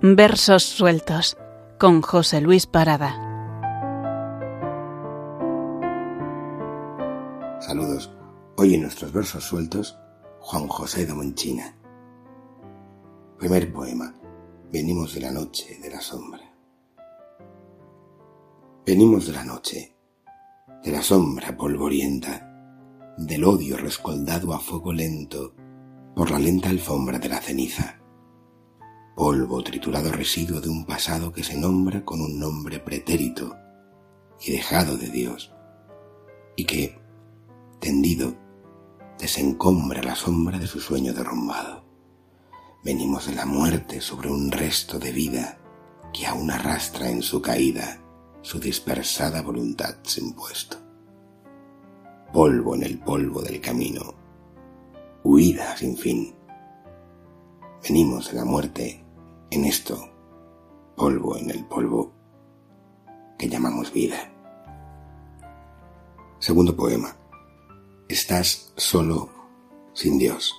Versos sueltos con José Luis Parada. Saludos. Hoy en nuestros versos sueltos, Juan José de Monchina. Primer poema. Venimos de la noche, de la sombra. Venimos de la noche, de la sombra polvorienta, del odio rescoldado a fuego lento por la lenta alfombra de la ceniza. Polvo triturado residuo de un pasado que se nombra con un nombre pretérito y dejado de Dios, y que, tendido, desencombra la sombra de su sueño derrumbado. Venimos de la muerte sobre un resto de vida que aún arrastra en su caída su dispersada voluntad sin puesto. Polvo en el polvo del camino, huida sin fin. Venimos de la muerte en esto, polvo en el polvo que llamamos vida. Segundo poema. Estás solo sin Dios.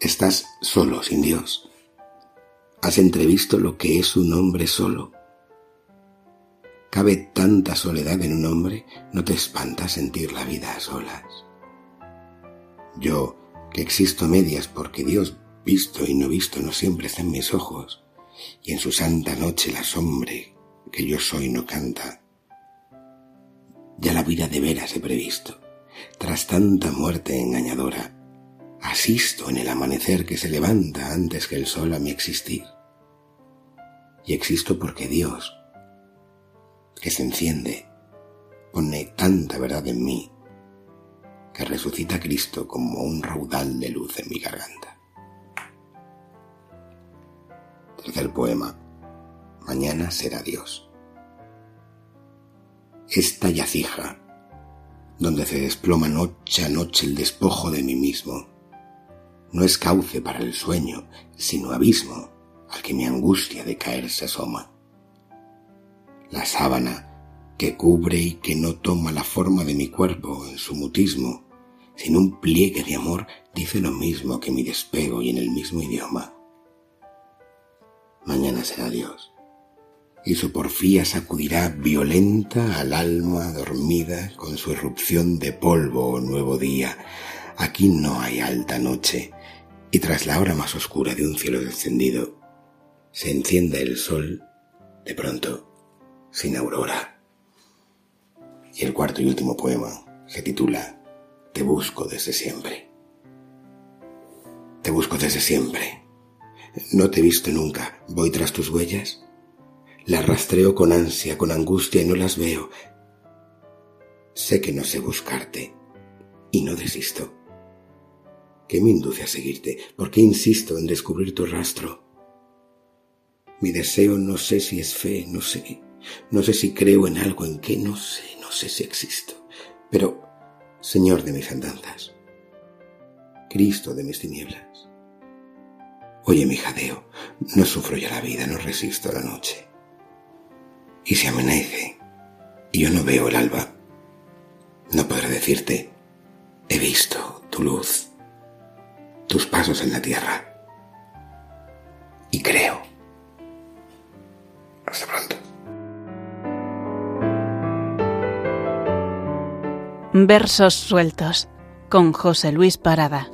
Estás solo sin Dios. Has entrevisto lo que es un hombre solo. Cabe tanta soledad en un hombre, no te espanta sentir la vida a solas. Yo, que existo medias porque Dios visto y no visto no siempre en mis ojos, y en su santa noche la sombra que yo soy no canta. Ya la vida de veras he previsto, tras tanta muerte engañadora, asisto en el amanecer que se levanta antes que el sol a mi existir. Y existo porque Dios, que se enciende, pone tanta verdad en mí, que resucita a Cristo como un raudal de luz en mi garganta. Tercer poema. Mañana será Dios. Esta yacija, donde se desploma noche a noche el despojo de mí mismo, no es cauce para el sueño, sino abismo al que mi angustia de caer se asoma. La sábana que cubre y que no toma la forma de mi cuerpo en su mutismo, sin un pliegue de amor, dice lo mismo que mi despego y en el mismo idioma será Dios. Y su porfía sacudirá violenta al alma dormida con su irrupción de polvo o nuevo día. Aquí no hay alta noche, y tras la hora más oscura de un cielo descendido, se enciende el sol, de pronto, sin aurora. Y el cuarto y último poema se titula Te busco desde siempre. Te busco desde siempre no te he visto nunca. Voy tras tus huellas. Las rastreo con ansia, con angustia y no las veo. Sé que no sé buscarte y no desisto. ¿Qué me induce a seguirte? ¿Por qué insisto en descubrir tu rastro? Mi deseo no sé si es fe, no sé. No sé si creo en algo en que no sé, no sé si existo. Pero, Señor de mis andanzas, Cristo de mis tinieblas, Oye mi jadeo, no sufro ya la vida, no resisto la noche. Y si amanece y yo no veo el alba, no podré decirte, he visto tu luz, tus pasos en la tierra. Y creo. Hasta pronto. Versos sueltos con José Luis Parada.